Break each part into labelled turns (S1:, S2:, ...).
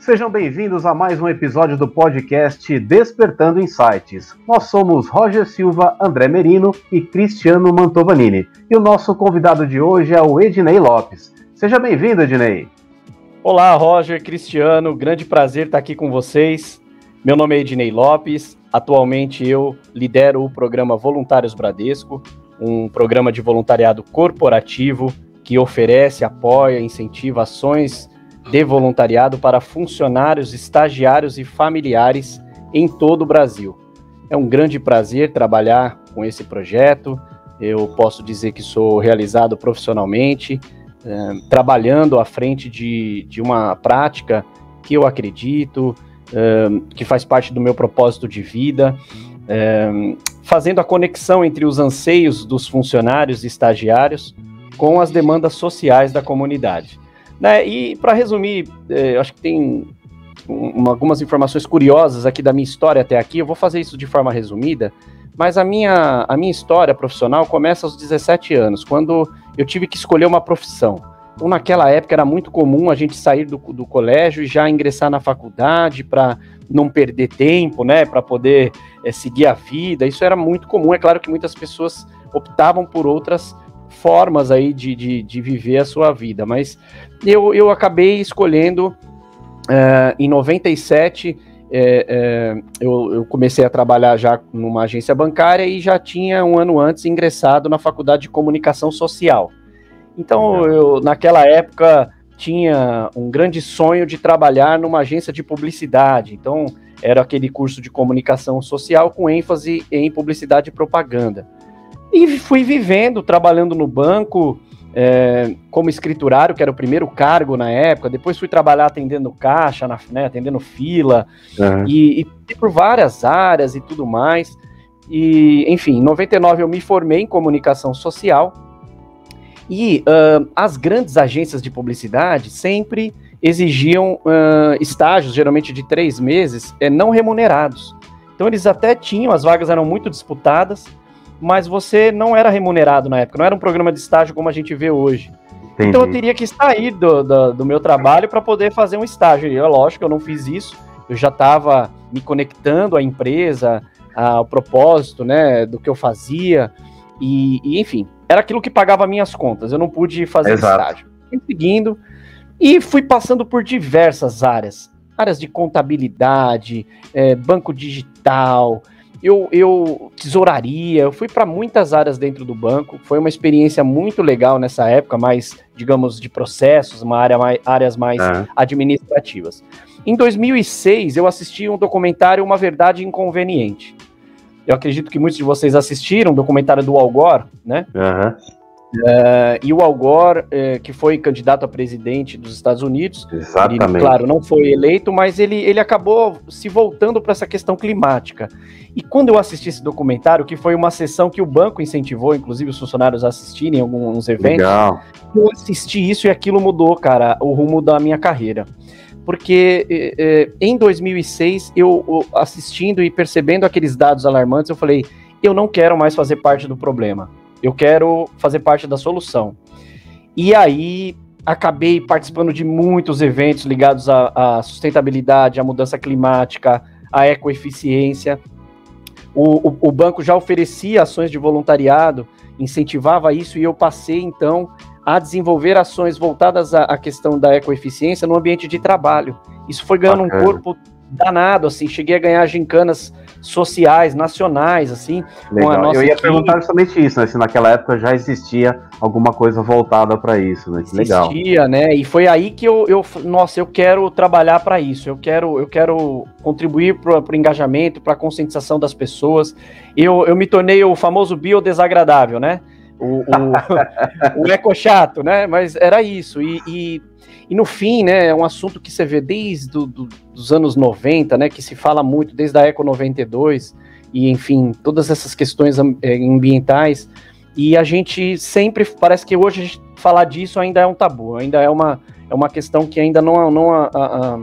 S1: Sejam bem-vindos a mais um episódio do podcast Despertando Insights. Nós somos Roger Silva, André Merino e Cristiano Mantovanini. E o nosso convidado de hoje é o Ednei Lopes. Seja bem-vindo, Ednei.
S2: Olá, Roger, Cristiano, grande prazer estar aqui com vocês. Meu nome é Ednei Lopes, atualmente eu lidero o programa Voluntários Bradesco, um programa de voluntariado corporativo que oferece, apoia, incentiva ações de voluntariado para funcionários, estagiários e familiares em todo o Brasil. É um grande prazer trabalhar com esse projeto. Eu posso dizer que sou realizado profissionalmente, eh, trabalhando à frente de, de uma prática que eu acredito, eh, que faz parte do meu propósito de vida, eh, fazendo a conexão entre os anseios dos funcionários e estagiários com as demandas sociais da comunidade. Né? E para resumir, é, acho que tem um, algumas informações curiosas aqui da minha história até aqui. Eu vou fazer isso de forma resumida, mas a minha, a minha história profissional começa aos 17 anos, quando eu tive que escolher uma profissão. Então, naquela época era muito comum a gente sair do, do colégio e já ingressar na faculdade para não perder tempo, né, para poder é, seguir a vida. Isso era muito comum. É claro que muitas pessoas optavam por outras formas aí de, de, de viver a sua vida, mas eu, eu acabei escolhendo uh, em 97. É, é, eu, eu, comecei a trabalhar já numa agência bancária e já tinha um ano antes ingressado na faculdade de comunicação social. Então, eu, naquela época, tinha um grande sonho de trabalhar numa agência de publicidade. Então, era aquele curso de comunicação social com ênfase em publicidade e propaganda. E fui vivendo, trabalhando no banco, é, como escriturário, que era o primeiro cargo na época. Depois fui trabalhar atendendo caixa, na, né, atendendo fila, uhum. e, e por várias áreas e tudo mais. E, enfim, em 99 eu me formei em comunicação social. E uh, as grandes agências de publicidade sempre exigiam uh, estágios, geralmente de três meses, é, não remunerados. Então eles até tinham, as vagas eram muito disputadas, mas você não era remunerado na época, não era um programa de estágio como a gente vê hoje. Entendi. Então eu teria que sair do, do, do meu trabalho para poder fazer um estágio. E é lógico, eu não fiz isso, eu já estava me conectando à empresa, ao propósito né, do que eu fazia, e, e enfim, era aquilo que pagava minhas contas, eu não pude fazer Exato. estágio. Fui seguindo, e fui passando por diversas áreas, áreas de contabilidade, é, banco digital, eu, eu tesouraria, eu fui para muitas áreas dentro do banco. Foi uma experiência muito legal nessa época, mais, digamos, de processos, uma área mais, áreas mais é. administrativas. Em 2006, eu assisti um documentário Uma Verdade Inconveniente. Eu acredito que muitos de vocês assistiram, um documentário do Al Gore, né? Uhum. Uh, e o Al Gore, uh, que foi candidato a presidente dos Estados Unidos, Exatamente. Ele, claro, não foi eleito, mas ele, ele acabou se voltando para essa questão climática. E quando eu assisti esse documentário, que foi uma sessão que o banco incentivou, inclusive os funcionários a assistirem alguns eventos, Legal. eu assisti isso e aquilo mudou, cara, o rumo da minha carreira. Porque eh, em 2006, eu assistindo e percebendo aqueles dados alarmantes, eu falei, eu não quero mais fazer parte do problema eu quero fazer parte da solução. E aí acabei participando de muitos eventos ligados à, à sustentabilidade, à mudança climática, à ecoeficiência. O, o, o, banco já oferecia ações de voluntariado, incentivava isso, e eu passei então a desenvolver ações voltadas à, à questão da ecoeficiência no ambiente de trabalho. Isso foi ganhando Bacana. um corpo danado, assim, cheguei a ganhar gincanas sociais, nacionais, assim.
S1: Legal. Eu ia equipe. perguntar justamente isso, né? Se naquela época já existia alguma coisa voltada para isso, né? Que legal.
S2: Existia, né? E foi aí que eu, eu nossa, eu quero trabalhar para isso. Eu quero, eu quero contribuir para o engajamento, para a conscientização das pessoas. Eu, eu me tornei o famoso biodesagradável, né? O, o, o eco chato, né? Mas era isso. E, e e no fim, né, é um assunto que você vê desde do, do, os anos 90, né, que se fala muito, desde a Eco 92, e enfim, todas essas questões é, ambientais, e a gente sempre, parece que hoje a gente falar disso ainda é um tabu, ainda é uma, é uma questão que ainda não, não a, a, a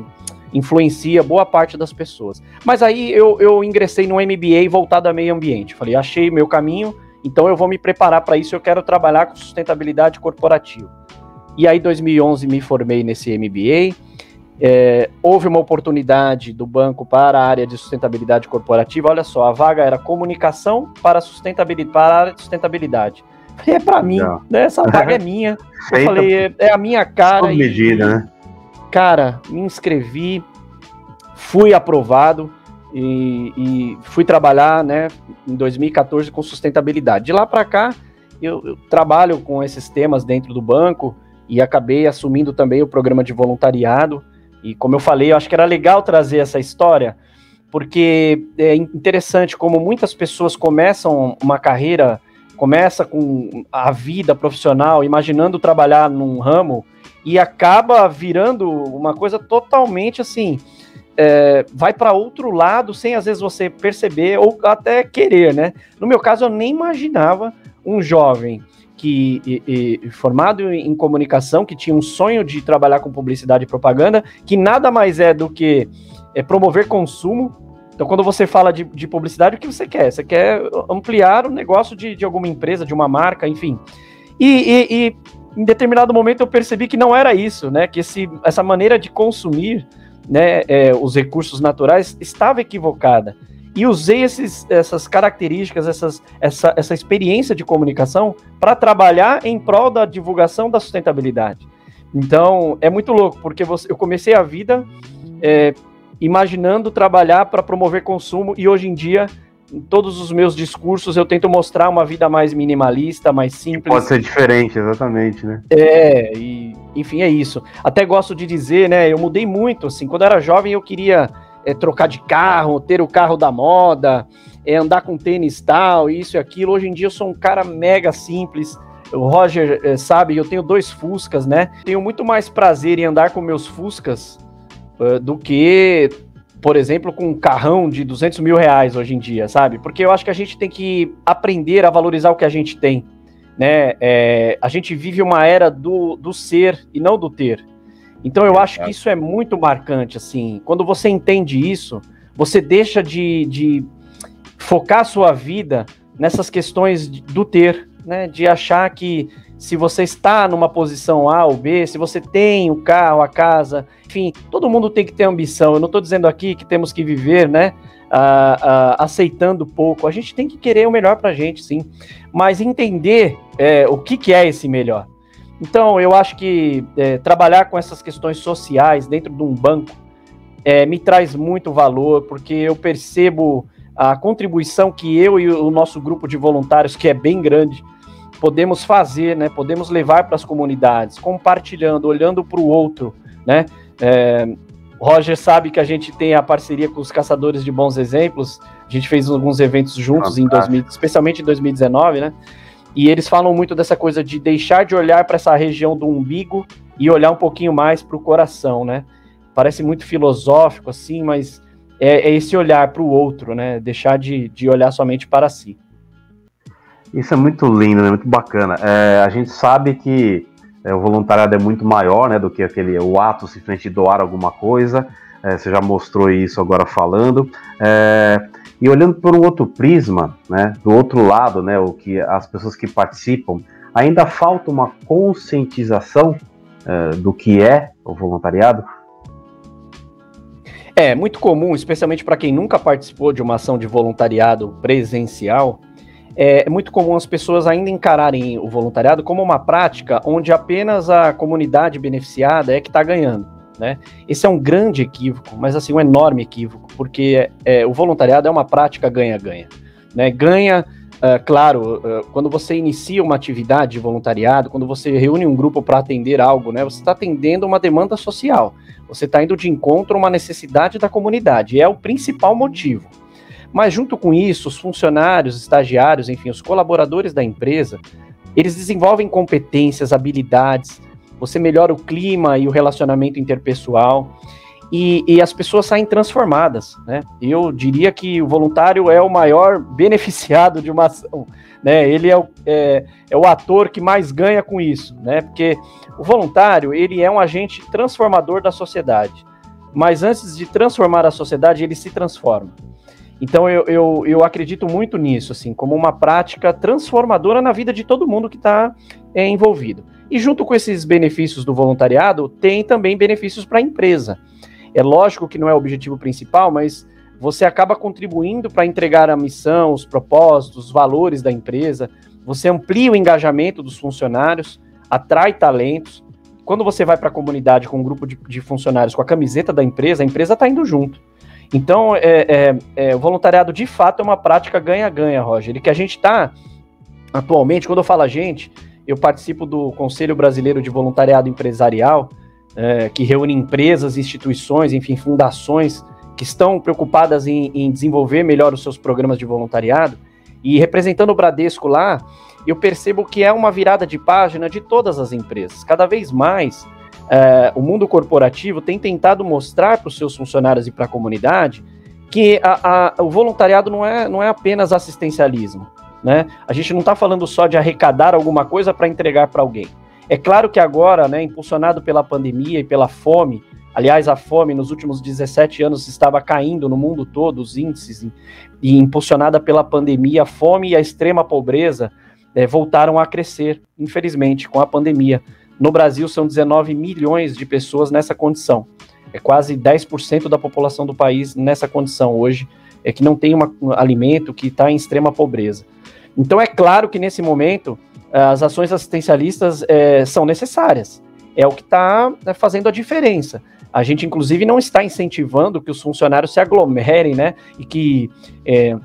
S2: influencia boa parte das pessoas. Mas aí eu, eu ingressei no MBA voltado a meio ambiente, falei, achei meu caminho, então eu vou me preparar para isso, eu quero trabalhar com sustentabilidade corporativa. E aí, em 2011, me formei nesse MBA. é, houve uma oportunidade do banco para a área de sustentabilidade corporativa. Olha só, a vaga era comunicação para sustentabilidade, para a área de sustentabilidade. É para mim, né? Essa vaga é minha. Eu falei, é, é, a minha cara.
S1: e, medida, né?
S2: Cara, me inscrevi, fui aprovado e, e, fui trabalhar, né, em 2014 com sustentabilidade. De lá para cá, eu, eu trabalho com esses temas dentro do banco e acabei assumindo também o programa de voluntariado. E como eu falei, eu acho que era legal trazer essa história, porque é interessante como muitas pessoas começam uma carreira, começa com a vida profissional, imaginando trabalhar num ramo e acaba virando uma coisa totalmente assim, é, vai para outro lado sem às vezes você perceber ou até querer, né? No meu caso, eu nem imaginava um jovem que e, e, formado em comunicação, que tinha um sonho de trabalhar com publicidade e propaganda, que nada mais é do que é, promover consumo. Então, quando você fala de, de, publicidade, o que você quer? Você quer ampliar o negócio de, de alguma empresa, de uma marca, enfim. E, e, em determinado momento eu percebi que não era isso, né? Que esse, essa maneira de consumir né, é, os recursos naturais estava equivocada e usei esses, essas características, essas, essa, essa experiência de comunicação para trabalhar em prol da divulgação da sustentabilidade. Então, é muito louco, porque você, eu comecei a vida é, imaginando trabalhar para promover consumo e hoje em dia, em todos os meus discursos, eu tento mostrar uma vida mais minimalista, mais simples.
S1: Pode ser diferente, exatamente, né?
S2: É, e, enfim, é isso. Até gosto de dizer, né, eu mudei muito, assim, quando eu era jovem eu queria é, trocar de carro, ter o carro da moda, é, andar com tênis tal, isso e aquilo. Hoje em dia eu sou um cara mega simples. O Roger é, sabe, eu tenho dois Fuscas, né? Tenho muito mais prazer em andar com meus Fuscas uh, do que, por exemplo, com um carrão de 200 mil reais hoje em dia, sabe? Porque eu acho que a gente tem que aprender a valorizar o que a gente tem, né? É, a gente vive uma era do, do ser e não do ter. Então eu acho que isso é muito marcante, assim. Quando você entende isso, você deixa de, de focar a sua vida nessas questões do ter, né? De achar que se você está numa posição A ou B, se você tem o carro, a casa, enfim, todo mundo tem que ter ambição. Eu não estou dizendo aqui que temos que viver, né? aceitando pouco. A gente tem que querer o melhor para a gente, sim. Mas entender é, o que, que é esse melhor. Então, eu acho que é, trabalhar com essas questões sociais dentro de um banco é, me traz muito valor, porque eu percebo a contribuição que eu e o nosso grupo de voluntários, que é bem grande, podemos fazer, né? Podemos levar para as comunidades, compartilhando, olhando para o outro, né? É, Roger sabe que a gente tem a parceria com os Caçadores de Bons Exemplos. A gente fez alguns eventos juntos, em 2000, especialmente em 2019, né? E eles falam muito dessa coisa de deixar de olhar para essa região do umbigo e olhar um pouquinho mais para o coração, né? Parece muito filosófico assim, mas é, é esse olhar para o outro, né? Deixar de, de olhar somente para si.
S1: Isso é muito lindo, né? Muito bacana. É, a gente sabe que é, o voluntariado é muito maior, né, do que aquele o ato simplesmente doar alguma coisa. É, você já mostrou isso agora falando. É, e olhando por um outro prisma, né, do outro lado, né, o que as pessoas que participam, ainda falta uma conscientização uh, do que é o voluntariado?
S2: É muito comum, especialmente para quem nunca participou de uma ação de voluntariado presencial, é muito comum as pessoas ainda encararem o voluntariado como uma prática onde apenas a comunidade beneficiada é que está ganhando né? Esse é um grande equívoco, mas assim, um enorme equívoco, porque é, o voluntariado é uma prática ganha-ganha, né? Ganha, uh, claro, uh, quando você inicia uma atividade de voluntariado, quando você reúne um grupo para atender algo, né? Você está atendendo uma demanda social, você está indo de encontro a uma necessidade da comunidade, é o principal motivo. Mas junto com isso, os funcionários, estagiários, enfim, os colaboradores da empresa, eles desenvolvem competências, habilidades, você melhora o clima e o relacionamento interpessoal. E, e, as pessoas saem transformadas, né? Eu diria que o voluntário é o maior beneficiado de uma ação, né? Ele é o, é, é o ator que mais ganha com isso, né? Porque o voluntário, ele é um agente transformador da sociedade, mas antes de transformar a sociedade, ele se transforma. Então eu, eu, eu acredito muito nisso, assim, como uma prática transformadora na vida de todo mundo que está é, envolvido. E junto com esses benefícios do voluntariado, tem também benefícios para a empresa. É lógico que não é o objetivo principal, mas você acaba contribuindo para entregar a missão, os propósitos, os valores da empresa, você amplia o engajamento dos funcionários, atrai talentos. Quando você vai para a comunidade com um grupo de, de, funcionários com a camiseta da empresa, a empresa está indo junto. Então, é, é, é, o voluntariado de fato é uma prática ganha-ganha, Roger. E que a gente está atualmente, quando eu falo a gente, eu participo do Conselho Brasileiro de Voluntariado Empresarial, é, que reúne empresas, instituições, enfim, fundações que estão preocupadas em, em desenvolver melhor os seus programas de voluntariado. E representando o Bradesco lá, eu percebo que é uma virada de página de todas as empresas. Cada vez mais, é, o mundo corporativo tem tentado mostrar para os seus funcionários e para a comunidade que a, a, o voluntariado não é, não é apenas assistencialismo. Né? A gente não está falando só de arrecadar alguma coisa para entregar para alguém. É claro que agora, né, impulsionado pela pandemia e pela fome, aliás, a fome nos últimos 17 anos estava caindo no mundo todo, os índices, e impulsionada pela pandemia, a fome e a extrema pobreza é, voltaram a crescer, infelizmente, com a pandemia. No Brasil, são 19 milhões de pessoas nessa condição. É quase 10% da população do país nessa condição hoje, é que não tem uma, um alimento, que está em extrema pobreza. Então, é claro que nesse momento, as ações assistencialistas é, são necessárias. É o que está né, fazendo a diferença. A gente, inclusive, não está incentivando que os funcionários se aglomerem, né? E que é,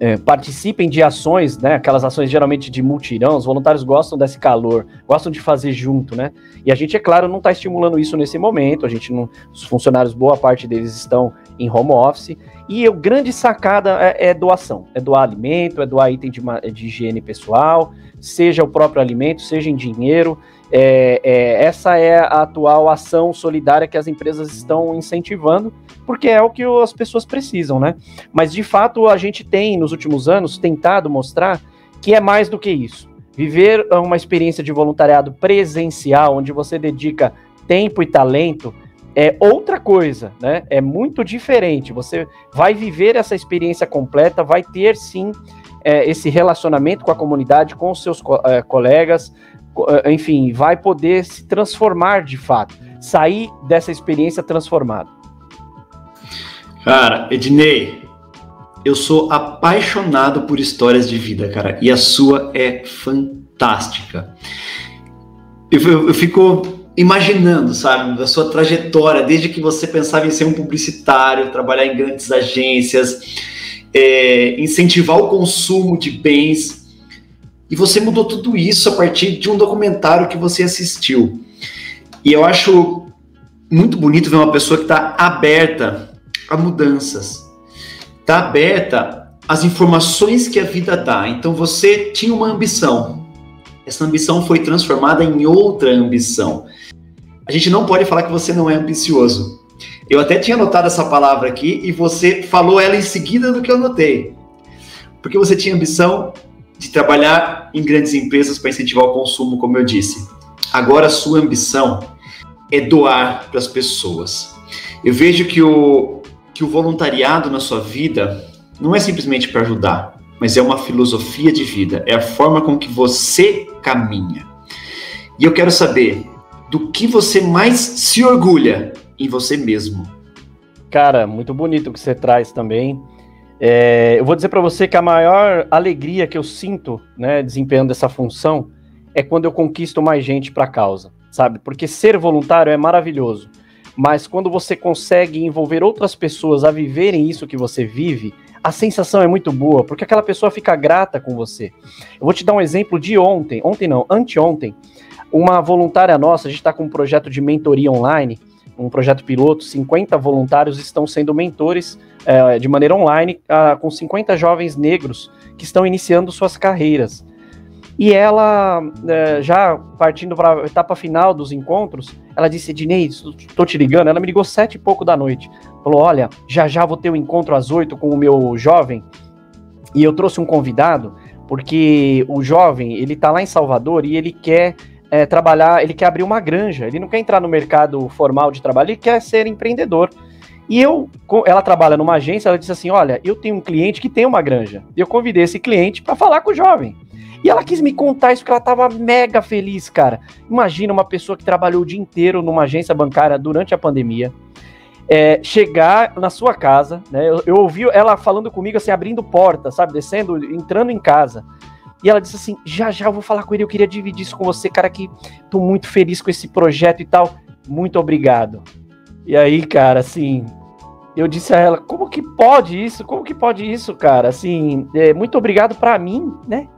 S2: é, participem de ações, né, aquelas ações geralmente de multirão, os voluntários gostam desse calor, gostam de fazer junto, né? E a gente, é claro, não está estimulando isso nesse momento, a gente não, os funcionários, boa parte deles estão em home office, e a grande sacada é, é doação, é doar alimento, é doar item de, de higiene pessoal, seja o próprio alimento, seja em dinheiro, é, é, essa é a atual ação solidária que as empresas estão incentivando, porque é o que as pessoas precisam, né? Mas de fato a gente tem, nos últimos anos, tentado mostrar que é mais do que isso. Viver uma experiência de voluntariado presencial, onde você dedica tempo e talento, é outra coisa, né? É muito diferente. Você vai viver essa experiência completa, vai ter sim é, esse relacionamento com a comunidade, com os seus é, colegas, enfim, vai poder se transformar de fato, sair dessa experiência transformado.
S3: Cara, Ednei, eu sou apaixonado por histórias de vida, cara, e a sua é fantástica. Eu, eu, eu fico imaginando, sabe, a sua trajetória, desde que você pensava em ser um publicitário, trabalhar em grandes agências, é, incentivar o consumo de bens e você mudou tudo isso a partir de um documentário que você assistiu. E eu acho muito bonito ver uma pessoa que está aberta a mudanças, está aberta às informações que a vida dá. Então você tinha uma ambição, essa ambição foi transformada em outra ambição. A gente não pode falar que você não é ambicioso. Eu até tinha anotado essa palavra aqui e você falou ela em seguida do que eu notei. Porque você tinha ambição de trabalhar em grandes empresas para incentivar o consumo, como eu disse. Agora a sua ambição é doar para as pessoas. Eu vejo que o, que o voluntariado na sua vida não é simplesmente para ajudar, mas é uma filosofia de vida, é a forma com que você caminha. E eu quero saber do que você mais se orgulha em você mesmo.
S2: Cara, muito bonito o que você traz também. É, eu vou dizer para você que a maior alegria que eu sinto, né, desempenhando essa função, é quando eu conquisto mais gente para a causa, sabe? Porque ser voluntário é maravilhoso, mas quando você consegue envolver outras pessoas a viverem isso que você vive, a sensação é muito boa, porque aquela pessoa fica grata com você. Eu vou te dar um exemplo de ontem, ontem não, anteontem, uma voluntária nossa, a gente está com um projeto de mentoria online, um projeto piloto, 50 voluntários estão sendo mentores é, de maneira online uh, com 50 jovens negros que estão iniciando suas carreiras. E ela, é, já partindo para a etapa final dos encontros, ela disse: Ednei, estou te ligando. Ela me ligou sete e pouco da noite. Falou: Olha, já já vou ter um encontro às oito com o meu jovem. E eu trouxe um convidado, porque o jovem, ele está lá em Salvador e ele quer é, trabalhar, ele quer abrir uma granja, ele não quer entrar no mercado formal de trabalho, ele quer ser empreendedor. E eu, ela trabalha numa agência, ela disse assim: Olha, eu tenho um cliente que tem uma granja. Eu convidei esse cliente para falar com o jovem. E ela quis me contar isso, porque ela estava mega feliz, cara. Imagina uma pessoa que trabalhou o dia inteiro numa agência bancária durante a pandemia. é, chegar na sua casa, né? Eu, eu, ouvi ela falando comigo, assim, abrindo porta, sabe? Descendo, entrando em casa. E ela disse assim: já já eu vou falar com ele, eu queria dividir isso com você, cara, que tô muito feliz com esse projeto e tal. Muito obrigado. E aí, cara, assim, eu disse a ela: como que pode isso? Como que pode isso, cara? Assim, é, muito obrigado para mim, né?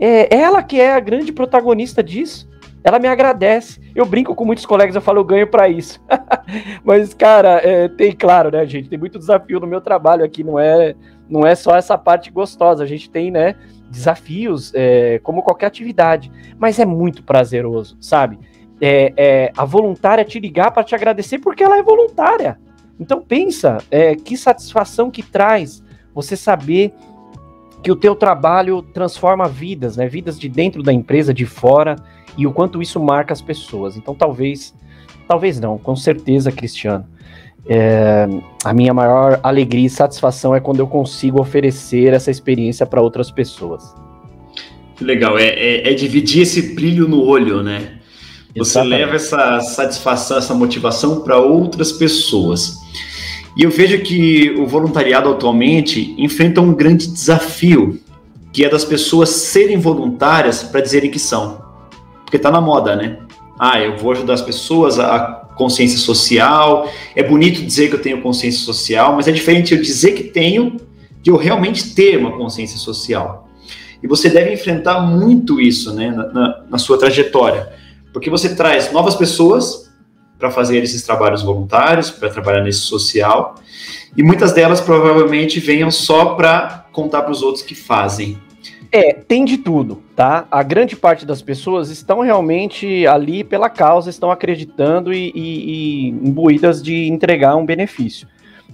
S2: É ela que é a grande protagonista disso. Ela me agradece. Eu brinco com muitos colegas, eu falo, eu ganho para isso. Mas, cara, é, tem, claro, né, gente? Tem muito desafio no meu trabalho aqui, não é, não é só essa parte gostosa. A gente tem, né, desafios, é, como qualquer atividade. Mas é muito prazeroso, sabe? É, é a voluntária te ligar para te agradecer porque ela é voluntária. Então pensa, é, que satisfação que traz você saber que o teu trabalho transforma vidas, né? Vidas de dentro da empresa, de fora e o quanto isso marca as pessoas. Então, talvez, talvez não, com certeza, Cristiano. É, a minha maior alegria e satisfação é quando eu consigo oferecer essa experiência para outras pessoas.
S3: Legal, é, é, é, dividir esse brilho no olho, né? Você Exatamente. leva essa satisfação, essa motivação para outras pessoas. E eu vejo que o voluntariado atualmente enfrenta um grande desafio, que é das pessoas serem voluntárias para dizerem que são porque tá na moda, né? Ah, eu vou ajudar as pessoas a consciência social. É bonito dizer que eu tenho consciência social, mas é diferente eu dizer que tenho de eu realmente ter uma consciência social. E você deve enfrentar muito isso, né, na, na, na sua trajetória, porque você traz novas pessoas para fazer esses trabalhos voluntários, para trabalhar nesse social, e muitas delas provavelmente venham só para contar para os outros que fazem.
S2: É, tem de tudo, tá? A grande parte das pessoas estão realmente ali pela causa, estão acreditando e, e, e imbuídas de entregar um benefício.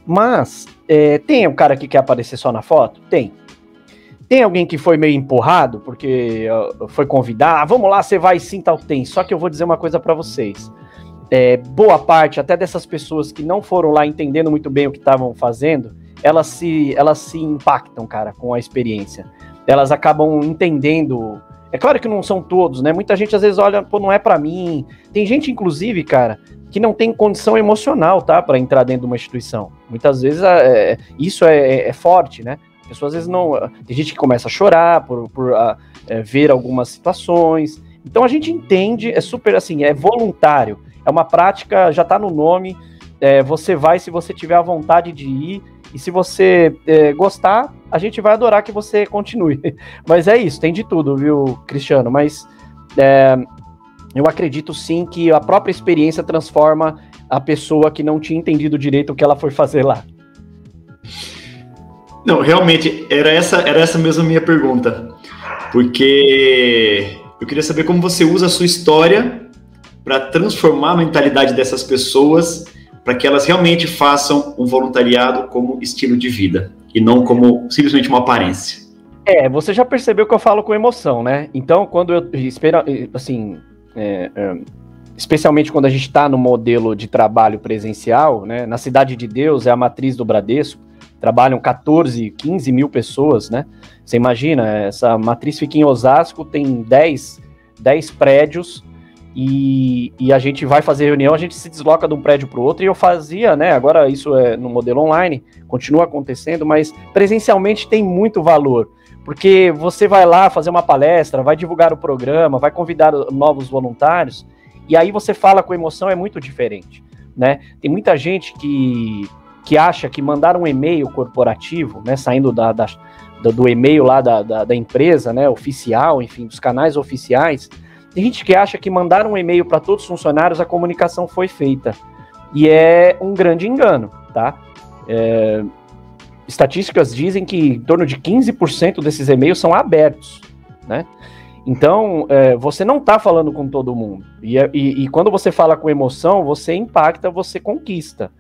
S2: Mas é, tem um cara que quer aparecer só na foto? Tem. Tem alguém que foi meio empurrado porque foi convidar, ah, vamos lá, você vai sim, tal, tem. Só que eu vou dizer uma coisa para vocês. É, boa parte até dessas pessoas que não foram lá entendendo muito bem o que estavam fazendo, elas se, elas se impactam, cara, com a experiência elas acabam entendendo. É claro que não são todos, né? Muita gente às vezes olha, pô, não é para mim. Tem gente, inclusive, cara, que não tem condição emocional, tá, para entrar dentro de uma instituição. Muitas vezes é, isso é, é, é, forte, né? A pessoa às vezes não. Tem gente que começa a chorar por, por a, é, ver algumas situações. Então a gente entende, é super assim, é voluntário. É uma prática, já tá no nome. É, você vai se você tiver a vontade de ir e se você é, gostar, a gente vai adorar que você continue. Mas é isso, tem de tudo, viu, Cristiano? Mas é, eu acredito sim que a própria experiência transforma a pessoa que não tinha entendido direito o que ela foi fazer lá.
S3: Não, realmente, era essa, era essa mesmo a minha pergunta. Porque eu queria saber como você usa a sua história para transformar a mentalidade dessas pessoas para que elas realmente façam um voluntariado como estilo de vida e não como simplesmente uma aparência.
S2: É, você já percebeu que eu falo com emoção, né? Então, quando eu espero, assim, é, é, especialmente quando a gente está no modelo de trabalho presencial, né? Na Cidade de Deus é a matriz do Bradesco, trabalham 14, 15 mil pessoas, né? Você imagina, essa matriz fica em Osasco, tem 10, 10 prédios, e, e, a gente vai fazer reunião, a gente se desloca de um prédio para o outro, e eu fazia, né? Agora isso é no modelo online, continua acontecendo, mas presencialmente tem muito valor, porque você vai lá fazer uma palestra, vai divulgar o programa, vai convidar novos voluntários, e aí você fala com emoção, é muito diferente, né? Tem muita gente que, que acha que mandar um e-mail corporativo, né? Saindo da, da do, e-mail lá da, da, da empresa, né? Oficial, enfim, dos canais oficiais tem gente que acha que mandar um e-mail para todos os funcionários a comunicação foi feita. E é um grande engano, tá? É, estatísticas dizem que em torno de 15% desses e-mails são abertos, né? Então, é, você não está falando com todo mundo. E, é, e, e, quando você fala com emoção, você impacta, você conquista.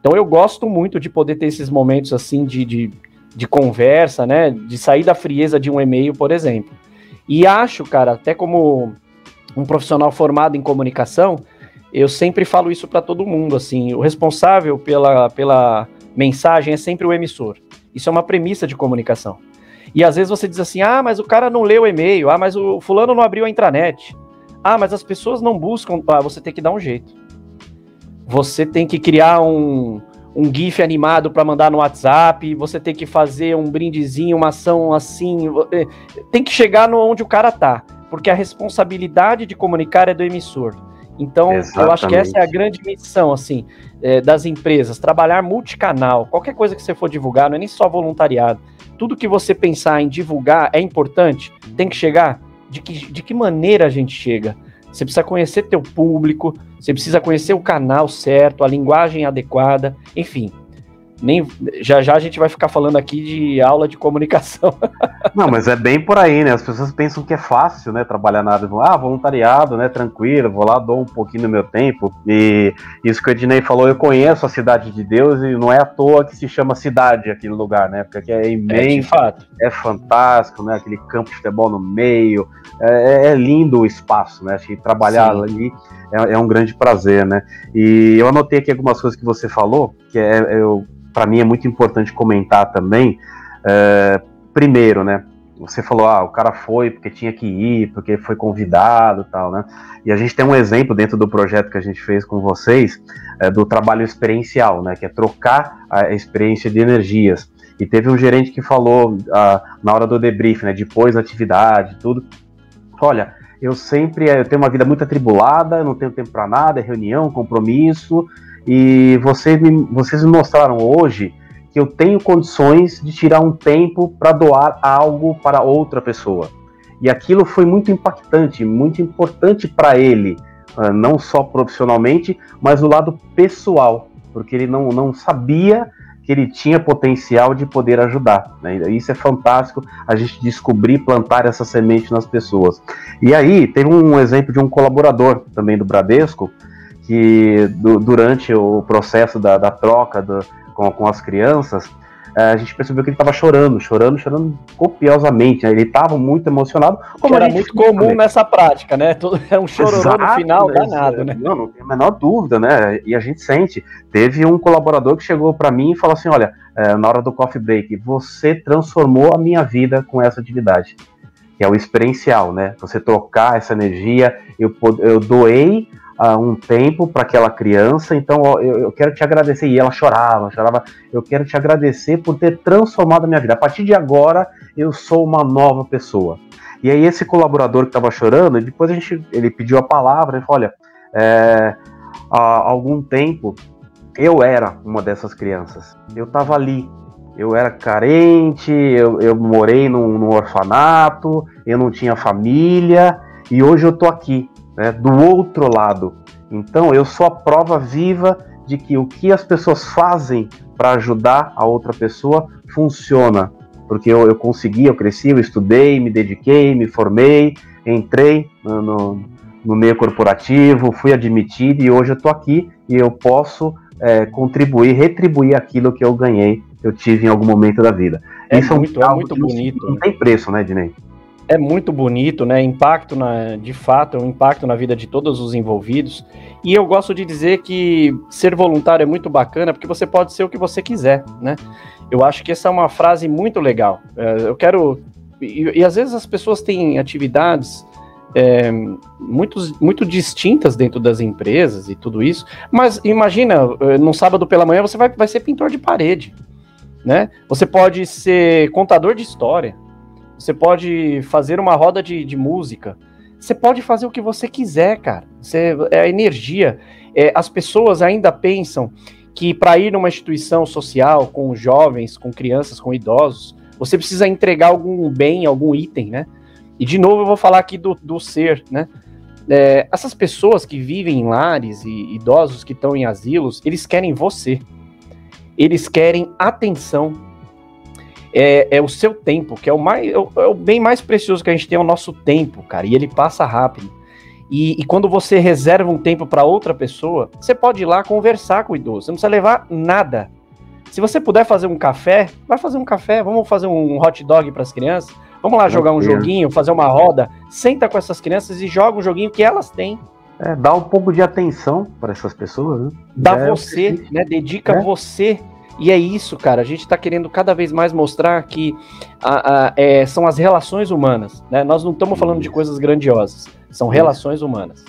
S2: Então, eu gosto muito de poder ter esses momentos assim de, de, de conversa, né? De sair da frieza de um e-mail, por exemplo. E acho, cara, até como um profissional formado em comunicação, eu sempre falo isso para todo mundo, assim, o responsável pela, pela mensagem é sempre o emissor. Isso é uma premissa de comunicação. E às vezes você diz assim: "Ah, mas o cara não leu o e-mail, ah, mas o fulano não abriu a intranet. Ah, mas as pessoas não buscam, ah, você tem que dar um jeito. você tem que criar um, um GIF animado para mandar no WhatsApp, você tem que fazer um brindezinho, uma ação assim. É, tem que chegar no onde o cara tá, porque a responsabilidade de comunicar é do emissor. Então, Exatamente. eu acho que essa é a grande missão, assim, é, das empresas, trabalhar multicanal. Qualquer coisa que você for divulgar, não é nem só voluntariado. Tudo que você pensar em divulgar é importante, tem que chegar. De que, de que maneira a gente chega? Você precisa conhecer teu público, você precisa conhecer o canal certo, a linguagem adequada, enfim nem já já a gente vai ficar falando aqui de aula de comunicação.
S1: Não, mas é bem por aí, né? As pessoas pensam que é fácil, né? Trabalhar na área, ah, voluntariado, né? Tranquilo, vou lá, dou um pouquinho do meu tempo. E isso que o Ednei falou, eu conheço a cidade de Deus e não é à toa que se chama cidade aquele lugar, né? Porque aqui é imenso, é, é fantástico, né? Aquele campo de futebol no meio, é, é lindo o espaço, né? Acho que trabalhar Sim. ali é, é, um grande prazer, né? E eu anotei aqui algumas coisas que você falou, que é eu para mim é muito importante comentar também. É, primeiro, né? Você falou, ah, o cara foi porque tinha que ir, porque foi convidado tal, né? E a gente tem um exemplo dentro do projeto que a gente fez com vocês é, do trabalho experiencial, né? Que é trocar a experiência de energias. E teve um gerente que falou ah, na hora do debrief, né? Depois da atividade, tudo. Olha, eu sempre eu tenho uma vida muito atribulada, não tenho tempo para nada, é reunião, compromisso, e vocês me, vocês me mostraram hoje que eu tenho condições de tirar um tempo para doar algo para outra pessoa. E aquilo foi muito impactante, muito importante para ele, ah, não só profissionalmente, mas no lado pessoal, porque ele não, não sabia que ele tinha potencial de poder ajudar. Né? Isso é fantástico, a gente descobrir, plantar essa semente nas pessoas. E aí, teve um exemplo de um colaborador também do Bradesco, que do, durante o processo da, da troca do, com, com as crianças, eh, a gente percebeu que ele estava chorando, chorando, chorando copiosamente. Né? Ele estava muito emocionado.
S2: Como era muito comum também. nessa prática, né? Todo, é um chororô no final, né? danado, né?
S1: Não, não tem a menor dúvida, né? E a gente sente. Teve um colaborador que chegou para mim e falou assim: olha, é, na hora do coffee break, você transformou a minha vida com essa atividade. Que é o experiencial, né? Você trocar essa energia. Eu, eu doei um tempo para aquela criança, então ó, eu, eu, quero te agradecer. E ela chorava, chorava. Eu quero te agradecer por ter transformado a minha vida. A partir de agora, eu sou uma nova pessoa. E aí esse colaborador que estava chorando, depois a gente, ele pediu a palavra, ele falou, olha, é, há algum tempo eu era uma dessas crianças. Eu estava ali, eu era carente, eu, eu morei num, num, orfanato, eu não tinha família, e hoje eu tô aqui né, do outro lado. Então, eu sou a prova viva de que o que as pessoas fazem para ajudar a outra pessoa funciona. Porque eu, eu consegui, eu cresci, eu estudei, me dediquei, me formei, entrei no, no, no meio corporativo, fui admitido e hoje eu estou aqui e eu posso é, contribuir, retribuir aquilo que eu ganhei, eu tive em algum momento da vida.
S2: É Isso muito, é, é muito bonito.
S1: Não tem preço, né, Dinei?
S2: É muito bonito, né? Impacto na, de fato, é um impacto na vida de todos os envolvidos. E eu gosto de dizer que ser voluntário é muito bacana porque você pode ser o que você quiser, né? Eu acho que essa é uma frase muito legal. É, eu quero e, e, às vezes as pessoas têm atividades é, muito, muito distintas dentro das empresas e tudo isso. Mas imagina, é, num sábado pela manhã você vai, vai ser pintor de parede, né? Você pode ser contador de história você pode fazer uma roda de, de música. Você pode fazer o que você quiser, cara. Você, é a energia. É, as pessoas ainda pensam que para ir numa instituição social com jovens, com crianças, com idosos, você precisa entregar algum bem, algum item, né? E de novo eu vou falar aqui do, do ser, né? É, essas pessoas que vivem em lares e idosos que estão em asilos, eles querem você. Eles querem atenção, é, é o seu tempo, que é o, mais, é o, é o, bem mais precioso que a gente tem, é o nosso tempo, cara, e ele passa rápido. E, e quando você reserva um tempo para outra pessoa, você pode ir lá conversar com o idoso, você não precisa levar nada. Se você puder fazer um café, vai fazer um café, vamos fazer um hot dog para as crianças, vamos lá jogar um joguinho, fazer uma roda, senta com essas crianças e joga um joguinho que elas têm.
S1: É, dá um pouco de atenção para essas pessoas, né?
S2: Dá é você, né? Dedica é. você e é isso, cara. A gente está querendo cada vez mais mostrar que a, a, é, são as relações humanas. Né? Nós não estamos falando de coisas grandiosas, são relações humanas.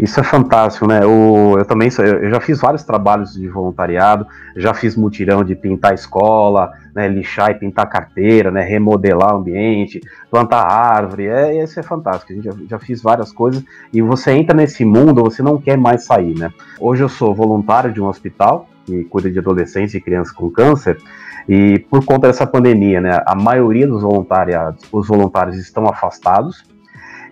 S1: Isso é fantástico, né? O, eu também sou, eu já fiz vários trabalhos de voluntariado, já fiz mutirão de pintar escola, né, lixar e pintar carteira, né, remodelar o ambiente, plantar árvore, é, isso é fantástico. A gente já, já fiz várias coisas e você entra nesse mundo, você não quer mais sair, né? Hoje eu sou voluntário de um hospital que cuida de adolescentes e crianças com câncer e por conta dessa pandemia, né, a maioria dos voluntários, os voluntários estão afastados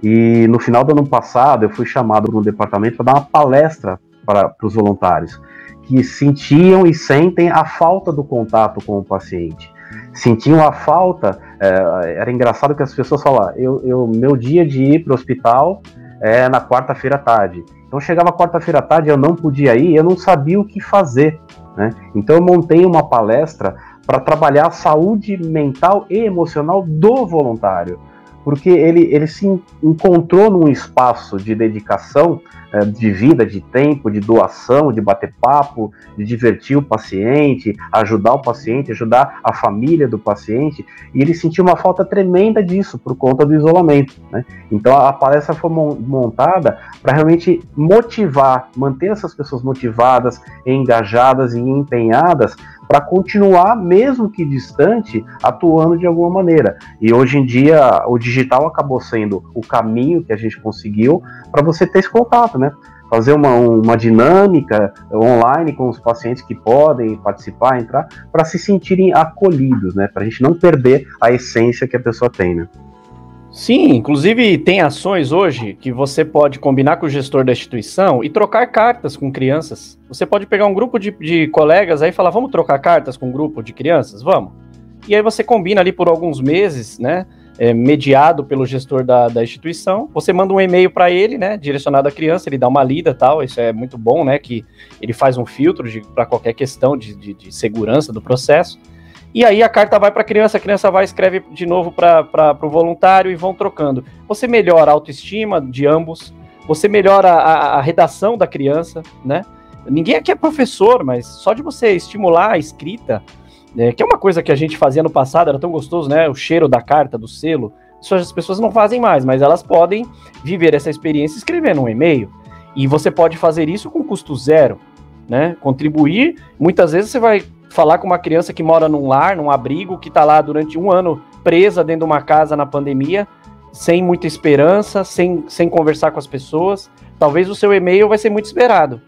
S1: e no final do ano passado eu fui chamado um departamento para dar uma palestra para os voluntários que sentiam e sentem a falta do contato com o paciente. Sentiam a falta, é, era engraçado que as pessoas falavam, eu, eu meu dia de ir para o hospital é na quarta-feira à tarde. Então chegava quarta-feira à tarde, eu não podia ir, eu não sabia o que fazer. Né? Então eu montei uma palestra para trabalhar a saúde mental e emocional do voluntário porque ele, ele se encontrou num espaço de dedicação, é, de vida, de tempo, de doação, de bater papo, de divertir o paciente, ajudar o paciente, ajudar a família do paciente, e ele sentiu uma falta tremenda disso por conta do isolamento. Né? Então a palestra foi montada para realmente motivar, manter essas pessoas motivadas, engajadas e empenhadas para continuar, mesmo que distante, atuando de alguma maneira. E hoje em dia o digital acabou sendo o caminho que a gente conseguiu para você ter esse contato, né? Fazer uma, uma dinâmica online com os pacientes que podem participar, entrar, para se sentirem acolhidos, né? Para a gente não perder a essência que a pessoa tem, né?
S2: Sim, inclusive tem ações hoje que você pode combinar com o gestor da instituição e trocar cartas com crianças. Você pode pegar um grupo de, de colegas aí e falar, vamos trocar cartas com um grupo de crianças? Vamos. E aí você combina ali por alguns meses, né? É, mediado pelo gestor da, da instituição. Você manda um e-mail para ele, né? Direcionado à criança, ele dá uma lida tal. Isso é muito bom, né? Que ele faz um filtro para qualquer questão de, de, de segurança do processo. E aí a carta vai para a criança, a criança vai escreve de novo para o voluntário e vão trocando. Você melhora a autoestima de ambos, você melhora a, a, redação da criança, né? Ninguém aqui é professor, mas só de você estimular a escrita, né, que é uma coisa que a gente fazia no passado, era tão gostoso, né? O cheiro da carta, do selo. Isso as pessoas não fazem mais, mas elas podem viver essa experiência escrevendo um e-mail. E você pode fazer isso com custo zero, né? Contribuir. Muitas vezes você vai falar com uma criança que mora num lar, num abrigo, que está lá durante um ano presa dentro de uma casa na pandemia, sem muita esperança, sem, sem conversar com as pessoas, talvez o seu e-mail vai ser muito esperado.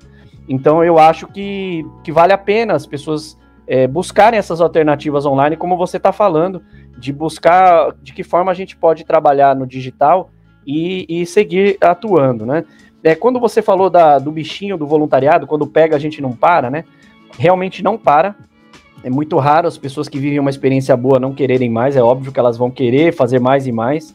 S2: Então eu acho que, que vale a pena as pessoas é, buscarem essas alternativas online, como você está falando, de buscar de que forma a gente pode trabalhar no digital e, e seguir atuando, né? É, quando você falou da, do bichinho do voluntariado, quando pega a gente não para, né? Realmente não para. É muito raro as pessoas que vivem uma experiência boa não quererem mais, é óbvio que elas vão querer fazer mais e mais.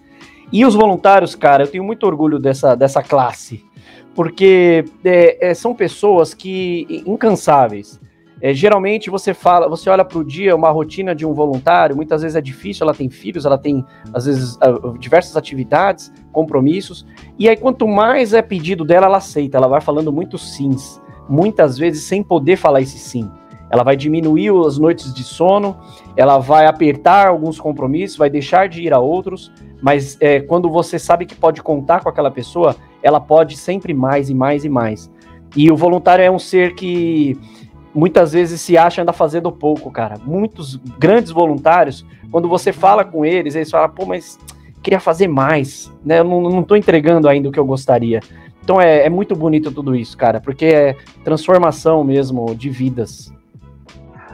S2: E os voluntários, cara, eu tenho muito orgulho dessa, dessa classe, porque é, é, são pessoas que incansáveis. É, geralmente você fala, você olha para o dia, uma rotina de um voluntário, muitas vezes é difícil, ela tem filhos, ela tem, às vezes, diversas atividades, compromissos, e aí quanto mais é pedido dela, ela aceita, ela vai falando muito sims, muitas vezes sem poder falar esse sim ela vai diminuir as noites de sono, ela vai apertar alguns compromissos, vai deixar de ir a outros, mas é, quando você sabe que pode contar com aquela pessoa, ela pode sempre mais e mais e mais. E o voluntário é um ser que muitas vezes se acha anda fazendo pouco, cara. Muitos grandes voluntários, quando você fala com eles, eles falam, pô, mas queria fazer mais, né? Eu não, tô entregando ainda o que eu gostaria. Então é, é muito bonito tudo isso, cara, porque é transformação mesmo de vidas.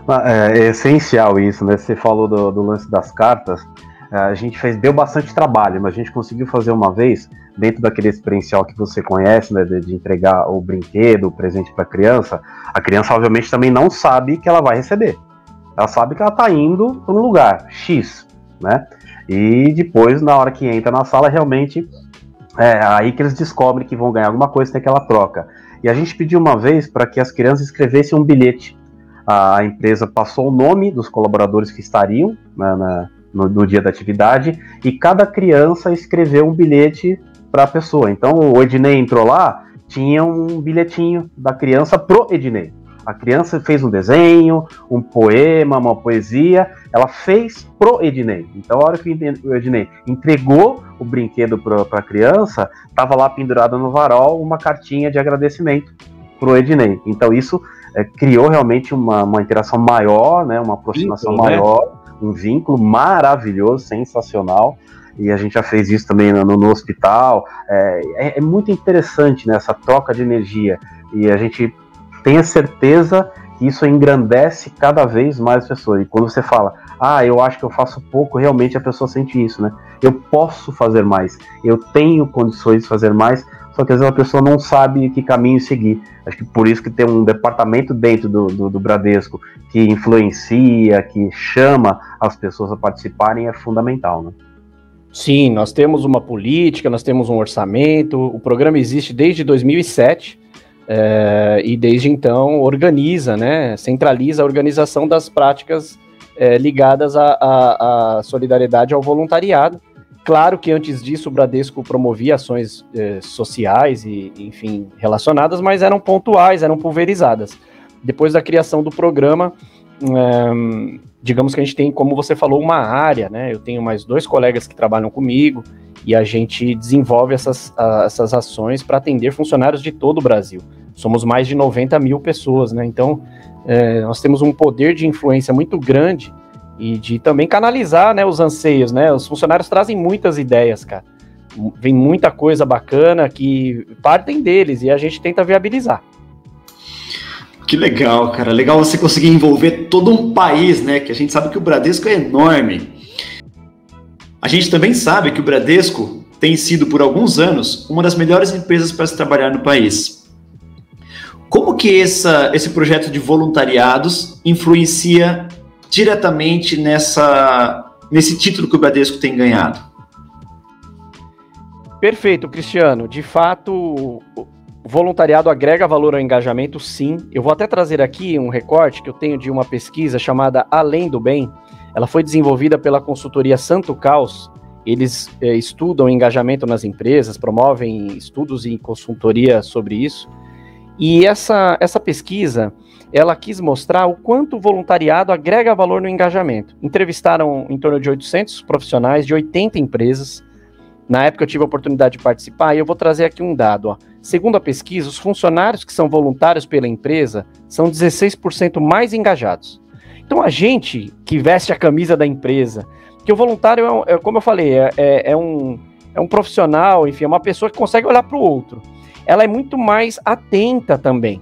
S1: Ah, é, é, essencial isso, né? Você falou do, do lance das cartas. É, a gente fez, deu bastante trabalho, mas a gente conseguiu fazer uma vez, dentro daquele experiencial que você conhece, né? De, de entregar o brinquedo, o presente para a criança. A criança, obviamente, também não sabe que ela vai receber. Ela sabe que ela está indo para um lugar X, né? E depois, na hora que entra na sala, realmente é aí que eles descobrem que vão ganhar alguma coisa, tem aquela troca. E a gente pediu uma vez para que as crianças escrevessem um bilhete a empresa passou o nome dos colaboradores que estariam né, na, no, no, dia da atividade e cada criança escreveu um bilhete para a pessoa. Então o Ednei entrou lá, tinha um bilhetinho da criança pro Ednei. A criança fez um desenho, um poema, uma poesia, ela fez pro Ednei. Então, a hora que o Ednei entregou o brinquedo para a criança, estava lá pendurada no varol uma cartinha de agradecimento pro Ednei. Então, isso é, criou realmente uma, uma interação maior, né, uma aproximação vínculo, né? maior, né? um vínculo maravilhoso, sensacional e a gente já fez isso também no, no hospital. É, é, é, muito interessante né, essa troca de energia e a gente tem a certeza que isso engrandece cada vez mais as pessoas. E quando você fala, ah, eu acho que eu faço pouco, realmente a pessoa sente isso, né? Eu posso fazer mais, eu tenho condições de fazer mais, só que às vezes a pessoa não sabe que caminho seguir. Acho que por isso que tem um departamento dentro do, do, do, Bradesco que influencia, que chama as pessoas a participarem é fundamental, né?
S2: Sim, nós temos uma política, nós temos um orçamento, o programa existe desde 2007 é, e desde então organiza, né, centraliza a organização das práticas é, ligadas à solidariedade ao voluntariado. Claro que antes disso o Bradesco promovia ações é, sociais e, enfim, relacionadas, mas eram pontuais, eram pulverizadas. Depois da criação do programa, é, digamos que a gente tem, como você falou, uma área, né? Eu tenho mais dois colegas que trabalham comigo e a gente desenvolve essas, a, essas ações para atender funcionários de todo o Brasil. Somos mais de 90 mil pessoas, né? Então, é, nós temos um poder de influência muito grande e de também canalizar né, os anseios, né? Os funcionários trazem muitas ideias, cara. Vem muita coisa bacana que partem deles e a gente tenta viabilizar.
S3: Que legal, cara. Legal você conseguir envolver todo um país, né? Que a gente sabe que o Bradesco é enorme. A gente também sabe que o Bradesco tem sido por alguns anos uma das melhores empresas para se trabalhar no país. Como que essa, esse projeto de voluntariados influencia diretamente nessa, nesse título que o Bradesco tem ganhado?
S2: Perfeito, Cristiano. De fato, o voluntariado agrega valor ao engajamento, sim. Eu vou até trazer aqui um recorte que eu tenho de uma pesquisa chamada Além do Bem. Ela foi desenvolvida pela consultoria Santo Caos. Eles é, estudam engajamento nas empresas, promovem estudos e consultoria sobre isso. E essa, essa pesquisa, ela quis mostrar o quanto o voluntariado agrega valor no engajamento. Entrevistaram em torno de 800 profissionais de 80 empresas. Na época eu tive a oportunidade de participar e eu vou trazer aqui um dado. Ó. Segundo a pesquisa, os funcionários que são voluntários pela empresa são 16% mais engajados. Então, a gente que veste a camisa da empresa, que o voluntário, é, é como eu falei, é, é, é, um, é um profissional, enfim, é uma pessoa que consegue olhar para o outro. Ela é muito mais atenta também.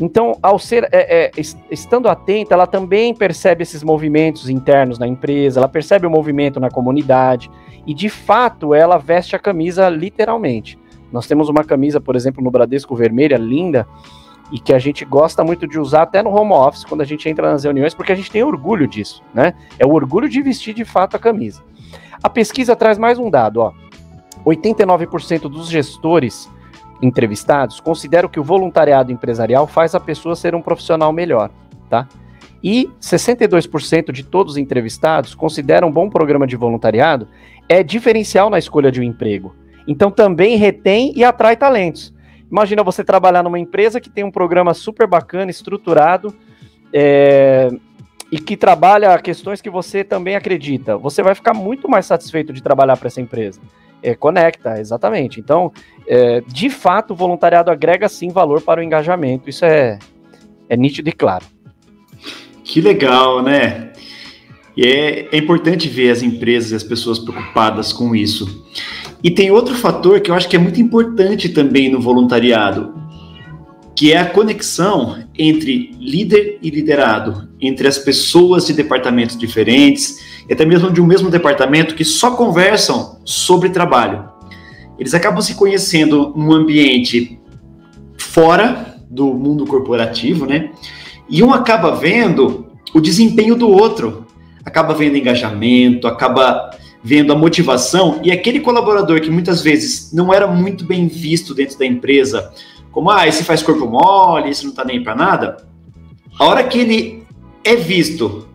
S2: Então, ao ser é, é, estando atenta, ela também percebe esses movimentos internos na empresa, ela percebe o movimento na comunidade e, de fato, ela veste a camisa literalmente. Nós temos uma camisa, por exemplo, no Bradesco vermelha, linda, e que a gente gosta muito de usar até no home office, quando a gente entra nas reuniões, porque a gente tem orgulho disso, né? É o orgulho de vestir de fato a camisa. A pesquisa traz mais um dado, ó. 89% dos gestores entrevistados consideram que o voluntariado empresarial faz a pessoa ser um profissional melhor, tá? E 62% de todos os entrevistados consideram um bom programa de voluntariado é diferencial na escolha de um emprego. Então também retém e atrai talentos. Imagina você trabalhar numa empresa que tem um programa super bacana, estruturado, é, e que trabalha questões que você também acredita. Você vai ficar muito mais satisfeito de trabalhar para essa empresa. É, conecta, exatamente. Então, é, de fato, o voluntariado agrega sim valor para o engajamento. Isso é, é nítido e claro.
S3: Que legal, né? E é, é importante ver as empresas e as pessoas preocupadas com isso. E tem outro fator que eu acho que é muito importante também no voluntariado, que é a conexão entre líder e liderado, entre as pessoas de departamentos diferentes, e até mesmo de um mesmo departamento que só conversam sobre trabalho. Eles acabam se conhecendo num ambiente fora do mundo corporativo, né? E um acaba vendo o desempenho do outro, acaba vendo engajamento, acaba vendo a motivação e aquele colaborador que muitas vezes não era muito bem visto dentro da empresa, como ah, esse faz corpo mole, esse não tá nem para nada. A hora que ele é visto,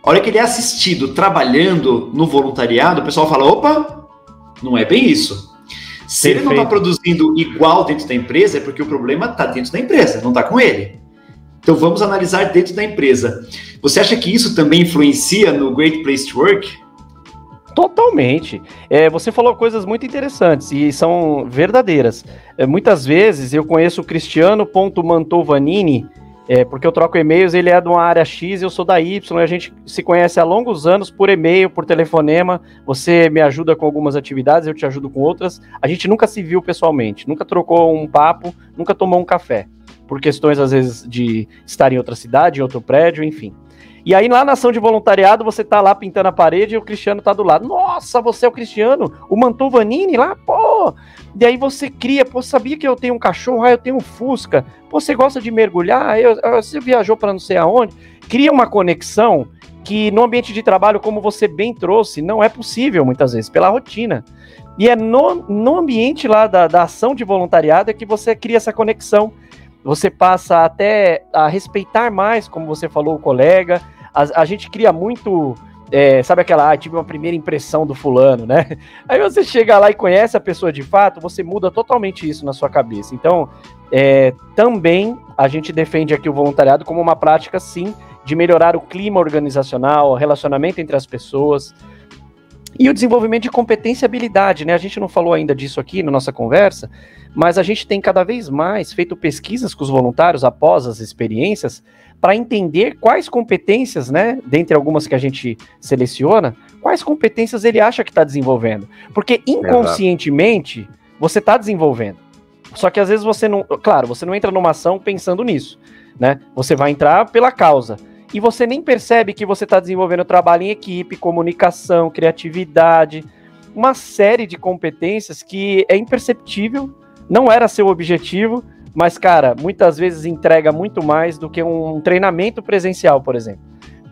S3: a hora que ele é assistido trabalhando no voluntariado, o pessoal fala: opa, não é bem isso. Se Perfeito. ele não está produzindo igual dentro da empresa, é porque o problema está dentro da empresa, não está com ele. Então, Então vamos analisar dentro da empresa. Você acha que isso também influencia no Great Place to Work?
S2: Totalmente. É, você falou coisas muito interessantes e são verdadeiras. É, muitas vezes eu conheço o Cristiano.mantovanini, é, porque eu troco e-mails, ele é de uma área X, eu sou da Y, a gente se conhece há longos anos por e-mail, por telefonema, você me ajuda com algumas atividades, eu te ajudo com outras. A gente nunca se viu pessoalmente, nunca trocou um papo, nunca tomou um café, por questões às vezes de estar em outra cidade, em outro prédio, enfim. E aí lá na ação de voluntariado, você tá lá pintando a parede e o Cristiano tá do lado. Nossa, você é o Cristiano? O Mantovanini lá? Pô! E aí você cria, pô, sabia que eu tenho um cachorro? Ah, eu tenho um Fusca. Pô, você gosta de mergulhar? Eu, você viajou para não sei aonde? Cria uma conexão que no ambiente de trabalho, como você bem trouxe, não é possível muitas vezes, pela rotina. E é no, no ambiente lá da, da ação de voluntariado é que você cria essa conexão você passa até a respeitar mais, como você falou, o colega. A, a gente cria muito. É, sabe aquela, ah, tive uma primeira impressão do fulano, né? Aí você chega lá e conhece a pessoa de fato, você muda totalmente isso na sua cabeça. Então, é, também a gente defende aqui o voluntariado como uma prática, sim, de melhorar o clima organizacional, o relacionamento entre as pessoas. E o desenvolvimento de competência e habilidade, né? A gente não falou ainda disso aqui na nossa conversa, mas a gente tem cada vez mais feito pesquisas com os voluntários após as experiências para entender quais competências, né, dentre algumas que a gente seleciona, quais competências ele acha que está desenvolvendo. Porque inconscientemente você está desenvolvendo. Só que às vezes você não. Claro, você não entra numa ação pensando nisso. Né? Você vai entrar pela causa. E você nem percebe que você está desenvolvendo trabalho em equipe, comunicação, criatividade, uma série de competências que é imperceptível não era seu objetivo, mas, cara, muitas vezes entrega muito mais do que um treinamento presencial, por exemplo.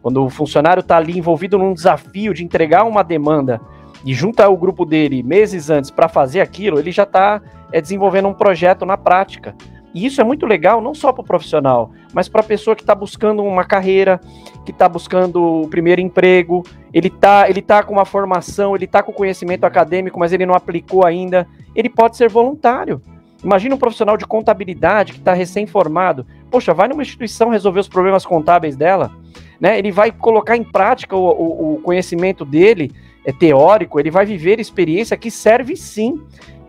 S2: Quando o funcionário está ali envolvido num desafio de entregar uma demanda e junta o grupo dele meses antes para fazer aquilo, ele já está é, desenvolvendo um projeto na prática. E isso é muito legal, não só para o profissional, mas para a pessoa que está buscando uma carreira, que está buscando o primeiro emprego, ele está ele tá com uma formação, ele está com conhecimento acadêmico, mas ele não aplicou ainda. Ele pode ser voluntário. Imagina um profissional de contabilidade que está recém-formado. Poxa, vai numa instituição resolver os problemas contábeis dela. Né? Ele vai colocar em prática o, o, o conhecimento dele, é teórico, ele vai viver experiência que serve sim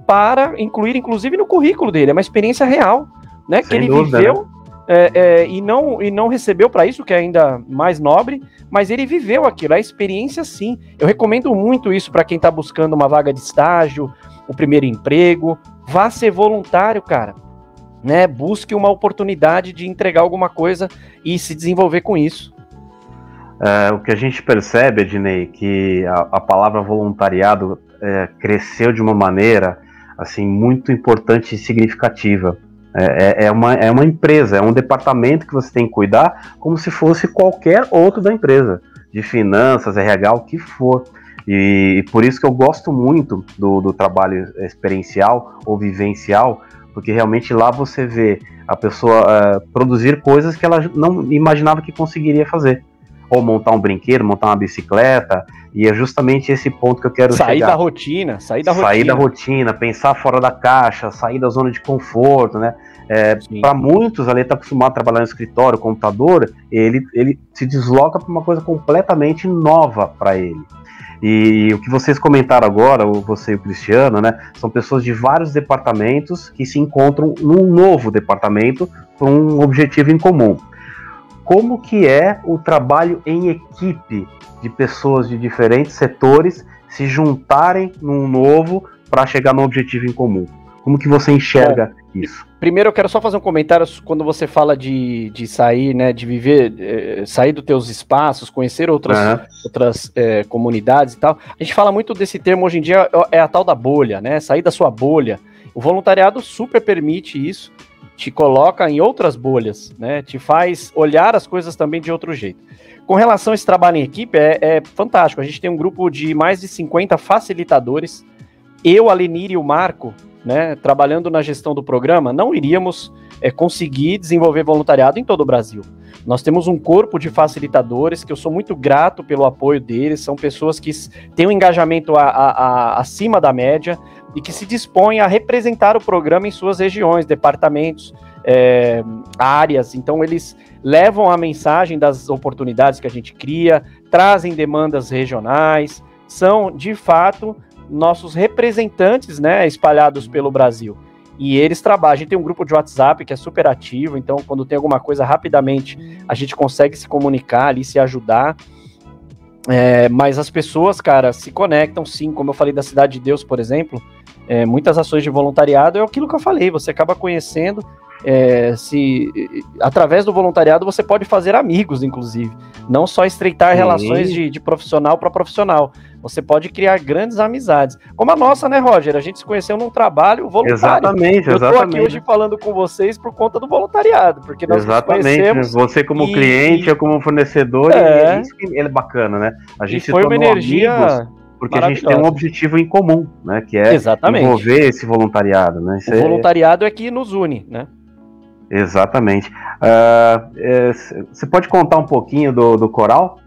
S2: para incluir, inclusive, no currículo dele. É uma experiência real, né? Sem que ele dúvida, viveu né? é, é, e, não, e não recebeu para isso, que é ainda mais nobre, mas ele viveu aquilo, a experiência sim. Eu recomendo muito isso para quem está buscando uma vaga de estágio, o primeiro emprego. Vá ser voluntário, cara. Né? Busque uma oportunidade de entregar alguma coisa e se desenvolver com isso.
S1: É, o que a gente percebe, Ednei, que a, a palavra voluntariado é, cresceu de uma maneira assim muito importante e significativa. É, é, é, uma, é uma empresa, é um departamento que você tem que cuidar como se fosse qualquer outro da empresa, de finanças, RH, o que for. E, por isso que eu gosto muito do, do trabalho experiencial ou vivencial, porque realmente lá você vê a pessoa uh, produzir coisas que ela não imaginava que conseguiria fazer ou montar um brinquedo, montar uma bicicleta, e é justamente esse ponto que eu quero
S2: sair
S1: chegar.
S2: da rotina, sair da
S1: sair rotina. Sair da rotina, pensar fora da caixa, sair da zona de conforto, né? É, para muitos ali tá acostumado a trabalhar no escritório, computador, ele, ele se desloca para uma coisa completamente nova para ele. E o que vocês comentaram agora, você e o Cristiano, né, são pessoas de vários departamentos que se encontram num novo departamento para um objetivo em comum como que é o trabalho em equipe de pessoas de diferentes setores se juntarem num novo para chegar no objetivo em comum. Como que você enxerga Bom, isso?
S2: Primeiro eu quero só fazer um comentário quando você fala de, de sair, né, de viver, eh, sair dos teus espaços, conhecer outras, uhum. outras eh, comunidades e tal. A gente fala muito desse termo hoje em dia, é a tal da bolha, né, sair da sua bolha. O voluntariado super permite isso te coloca em outras bolhas, né? Te faz olhar as coisas também de outro jeito. Com relação a esse trabalho em equipe, é, é fantástico. A gente tem um grupo de mais de 50 facilitadores. Eu, a Lenir e o Marco, né, trabalhando na gestão do programa, não iríamos é, conseguir desenvolver voluntariado em todo o Brasil. Nós temos um corpo de facilitadores que eu sou muito grato pelo apoio deles, são pessoas que têm um engajamento a, a, a, acima da média, e que se dispõe a representar o programa em suas regiões, departamentos, é, áreas. Então, eles levam a mensagem das oportunidades que a gente cria, trazem demandas regionais, são, de fato, nossos representantes né, espalhados pelo Brasil. E eles trabalham. A gente tem um grupo de WhatsApp que é super ativo, então, quando tem alguma coisa, rapidamente a gente consegue se comunicar ali, se ajudar. É, mas as pessoas, cara, se conectam sim, como eu falei da Cidade de Deus, por exemplo, é, muitas ações de voluntariado é aquilo que eu falei, você acaba conhecendo, é, se através do voluntariado você pode fazer amigos, inclusive, não só estreitar sim. relações de, de profissional para profissional, você pode criar grandes amizades. Como a nossa, né, Roger? A gente se conheceu num trabalho voluntário.
S1: Exatamente, exatamente. Eu tô
S2: aqui hoje falando com vocês por conta do voluntariado, porque nós
S1: Exatamente, você como e... cliente, eu como fornecedor, é. E isso que é bacana, né? A gente
S2: e foi uma energia amigos
S1: porque a gente tem um objetivo em comum, né? Que é
S2: Exatamente.
S1: envolver esse voluntariado, né?
S2: Isso o é... voluntariado é que nos une, né?
S1: Exatamente. Uh, é, você pode contar um pouquinho do, do coral?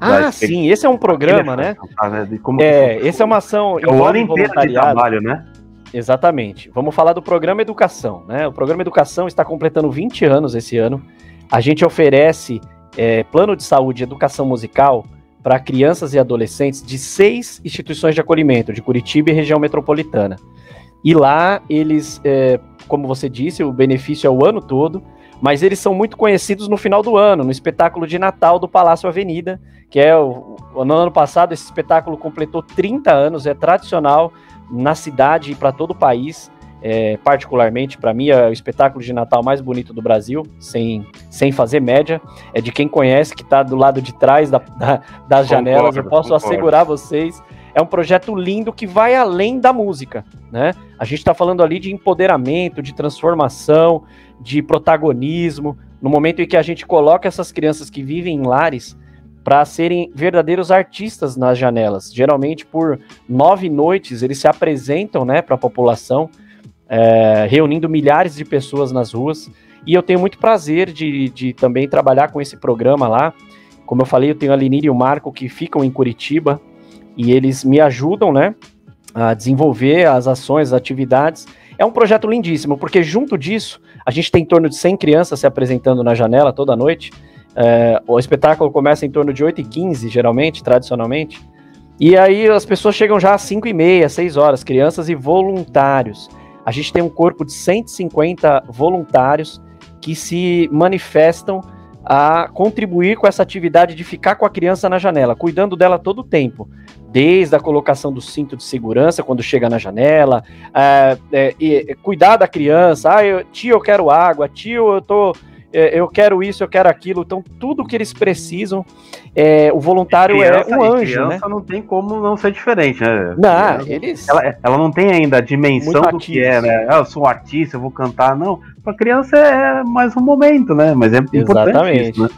S2: Ah, sim, esse é um programa, né? né é, esse é uma ação
S1: é o ano inteiro de trabalho, né?
S2: Exatamente. Vamos falar do programa Educação, né? O programa Educação está completando 20 anos esse ano. A gente oferece é, plano de saúde e educação musical para crianças e adolescentes de seis instituições de acolhimento de Curitiba e região metropolitana. E lá eles, é, como você disse, o benefício é o ano todo, mas eles são muito conhecidos no final do ano, no espetáculo de Natal do Palácio Avenida, que é o, no ano passado esse espetáculo completou 30 anos, é tradicional na cidade e para todo o país. É, particularmente para mim é o espetáculo de Natal mais bonito do Brasil, sem, sem fazer média, é de quem conhece que está do lado de trás da, da, das concordo, janelas. Eu posso concordo. assegurar vocês é um projeto lindo que vai além da música, né? A gente está falando ali de empoderamento, de transformação, de protagonismo, no momento em que a gente coloca essas crianças que vivem em lares para serem verdadeiros artistas nas janelas. Geralmente, por nove noites, eles se apresentam né, para a população, é, reunindo milhares de pessoas nas ruas. E eu tenho muito prazer de, de também trabalhar com esse programa lá. Como eu falei, eu tenho a Linir e o Marco que ficam em Curitiba e eles me ajudam, né, a desenvolver as ações, as atividades. É um projeto lindíssimo, porque junto disso, a gente tem em torno de 100 crianças se apresentando na janela toda noite. É, o espetáculo começa em torno de 8h15, geralmente, tradicionalmente. E aí as pessoas chegam já às 5 e meia, 6 horas, crianças e voluntários. A gente tem um corpo de 150 voluntários que se manifestam a contribuir com essa atividade de ficar com a criança na janela, cuidando dela todo o tempo desde a colocação do cinto de segurança quando chega na janela, é, é, é, cuidar da criança, ah, eu, tio, eu quero água, tio, eu tô. É, eu quero isso, eu quero aquilo. Então, tudo que eles precisam, é, o voluntário criança, é um anjo. Criança
S1: né? não tem como não ser diferente, né?
S2: Não, eles.
S1: Ela, ela não tem ainda a dimensão do que é, né? Ah, eu sou um artista, eu vou cantar. Não, para criança é mais um momento, né? Mas é importante Exatamente. isso, né?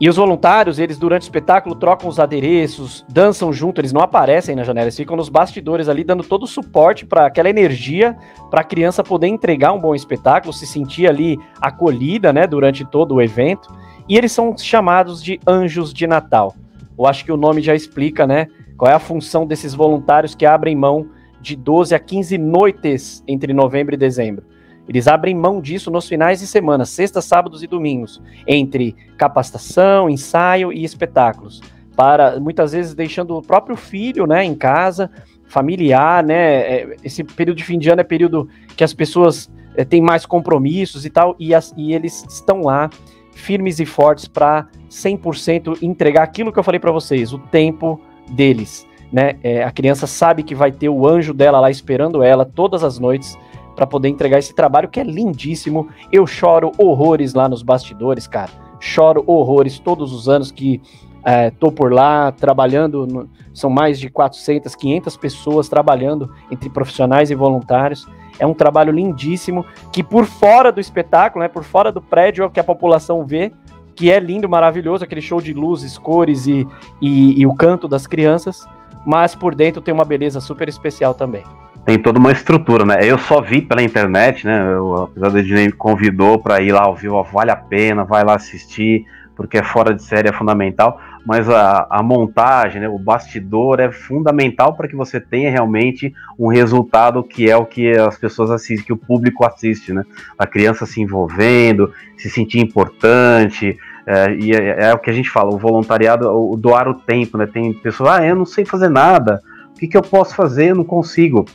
S2: E os voluntários, eles durante o espetáculo trocam os adereços, dançam junto, eles não aparecem na janela, eles ficam nos bastidores ali dando todo o suporte para aquela energia para a criança poder entregar um bom espetáculo, se sentir ali acolhida, né, durante todo o evento. E eles são chamados de anjos de Natal. Eu acho que o nome já explica, né, qual é a função desses voluntários que abrem mão de 12 a 15 noites entre novembro e dezembro eles abrem mão disso nos finais de semana, sextas, sábados e domingos, entre capacitação, ensaio e espetáculos, para muitas vezes deixando o próprio filho, né, em casa, familiar, né? É, esse período de fim de ano é período que as pessoas é, têm mais compromissos e tal, e, as, e eles estão lá firmes e fortes para 100% entregar aquilo que eu falei para vocês, o tempo deles, né? É, a criança sabe que vai ter o anjo dela lá esperando ela todas as noites para poder entregar esse trabalho que é lindíssimo. Eu choro horrores lá nos bastidores, cara. Choro horrores todos os anos que é, tô por lá trabalhando. No, são mais de 400, 500 pessoas trabalhando entre profissionais e voluntários. É um trabalho lindíssimo que por fora do espetáculo, né, por fora do prédio, é o que a população vê, que é lindo, maravilhoso, aquele show de luzes, cores e, e, e o canto das crianças, mas por dentro tem uma beleza super especial também
S1: tem toda uma estrutura, né? Eu só vi pela internet, né? Eu, apesar de me convidou para ir lá ao vivo, vale a pena, vai lá assistir, porque é fora de série, é fundamental, mas a, a montagem, né, o bastidor é fundamental para que você tenha realmente um resultado que é o que as pessoas assistem, que o público assiste, né? A criança se envolvendo, se sentir importante, é, e é, é, o que a gente fala, o voluntariado, o, doar o tempo, né? Tem pessoas, ah, eu não sei fazer nada, o que, que eu posso fazer? Eu não consigo.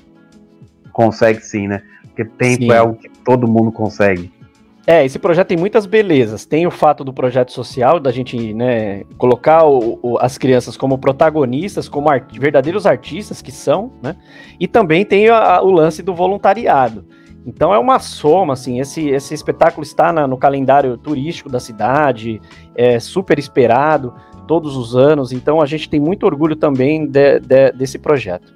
S1: Consegue sim, né? Porque tempo sim. é algo que todo mundo consegue.
S2: É, esse projeto tem muitas belezas. Tem o fato do projeto social, da gente né, colocar o, o, as crianças como protagonistas, como art verdadeiros artistas que são, né? E também tem a, o lance do voluntariado. Então é uma soma, assim, esse, esse espetáculo está na, no calendário turístico da cidade, é super esperado todos os anos, então a gente tem muito orgulho também de, de, desse projeto.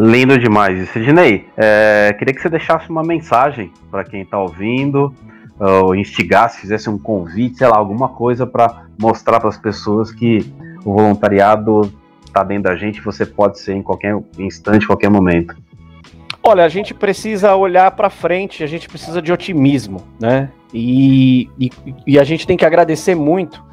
S1: Lindo demais. E Sidney, é, queria que você deixasse uma mensagem para quem está ouvindo, ou instigasse, fizesse um convite, sei lá, alguma coisa para mostrar para as pessoas que o voluntariado está dentro da gente, você pode ser em qualquer instante, qualquer momento.
S2: Olha, a gente precisa olhar para frente, a gente precisa de otimismo, né? E, e, e, a gente tem que agradecer muito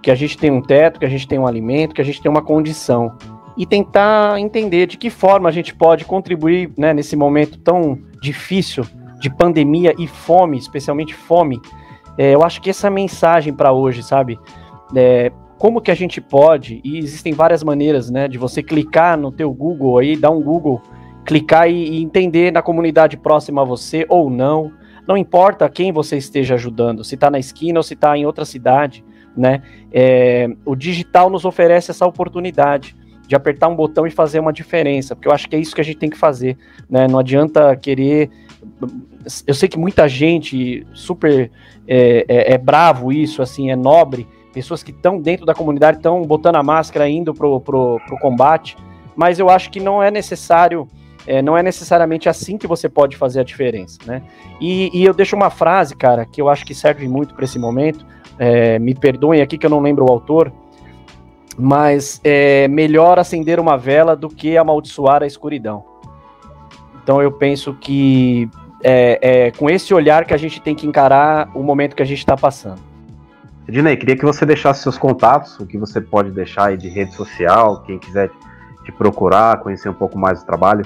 S2: que a gente tem um teto, que a gente tem um alimento, que a gente tem uma condição e tentar entender de que forma a gente pode contribuir né, nesse momento tão difícil de pandemia e fome, especialmente fome. É, eu acho que essa mensagem para hoje, sabe? É, como que a gente pode, e existem várias maneiras, né, de você clicar no teu Google aí, dar um Google, clicar e, e entender na comunidade próxima a você ou não, não importa quem você esteja ajudando, se está na esquina ou se está em outra cidade, né, é, o digital nos oferece essa oportunidade, de apertar um botão e fazer uma diferença, porque eu acho que é isso que a gente tem que fazer, né? Não adianta querer. Eu sei que muita gente super é, é, é bravo isso, assim, é nobre, pessoas que estão dentro da comunidade estão botando a máscara, indo pro, pro, pro combate, mas eu acho que não é necessário. É, não é necessariamente assim que você pode fazer a diferença, né? E, e eu deixo uma frase, cara, que eu acho que serve muito para esse momento. É, me perdoem aqui que eu não lembro o autor, mas é melhor acender uma vela do que amaldiçoar a escuridão. Então eu penso que é, é com esse olhar que a gente tem que encarar o momento que a gente está passando.
S1: Ednei, queria que você deixasse seus contatos, o que você pode deixar aí de rede social, quem quiser te procurar, conhecer um pouco mais do trabalho.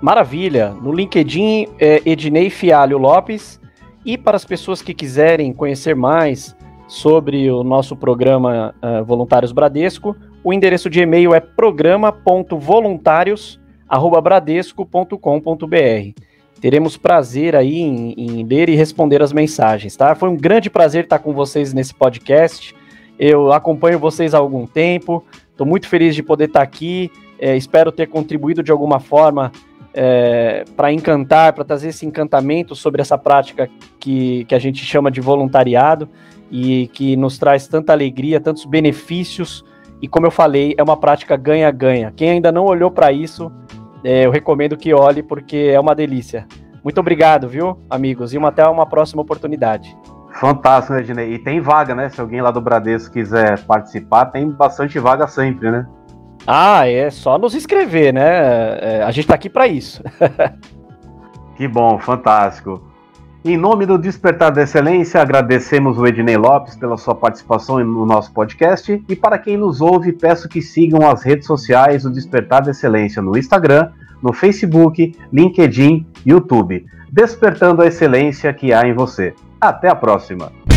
S2: Maravilha! No LinkedIn é Ednei Fialho Lopes. E para as pessoas que quiserem conhecer mais sobre o nosso programa uh, Voluntários Bradesco. O endereço de e-mail é programa.voluntários@bradesco.com.br. Teremos prazer aí em, em, ler e responder as mensagens, tá? Foi um grande prazer estar com vocês nesse podcast. Eu acompanho vocês há algum tempo. Estou muito feliz de poder estar aqui. É, espero ter contribuído de alguma forma é, para encantar, para trazer esse encantamento sobre essa prática que, que a gente chama de voluntariado e que nos traz tanta alegria, tantos benefícios. E como eu falei, é uma prática ganha-ganha. Quem ainda não olhou para isso, é, eu recomendo que olhe, porque é uma delícia. Muito obrigado, viu, amigos? E uma, até uma próxima oportunidade.
S1: Fantástico, né, Dinei? E tem vaga, né? Se alguém lá do Bradesco quiser participar, tem bastante vaga sempre, né?
S2: Ah, é só nos inscrever, né? É, a gente tá aqui para isso.
S1: que bom, fantástico. Em nome do Despertar da Excelência, agradecemos o Ednei Lopes pela sua participação no nosso podcast. E para quem nos ouve, peço que sigam as redes sociais do Despertar da Excelência no Instagram, no Facebook, LinkedIn, YouTube. Despertando a excelência que há em você. Até a próxima!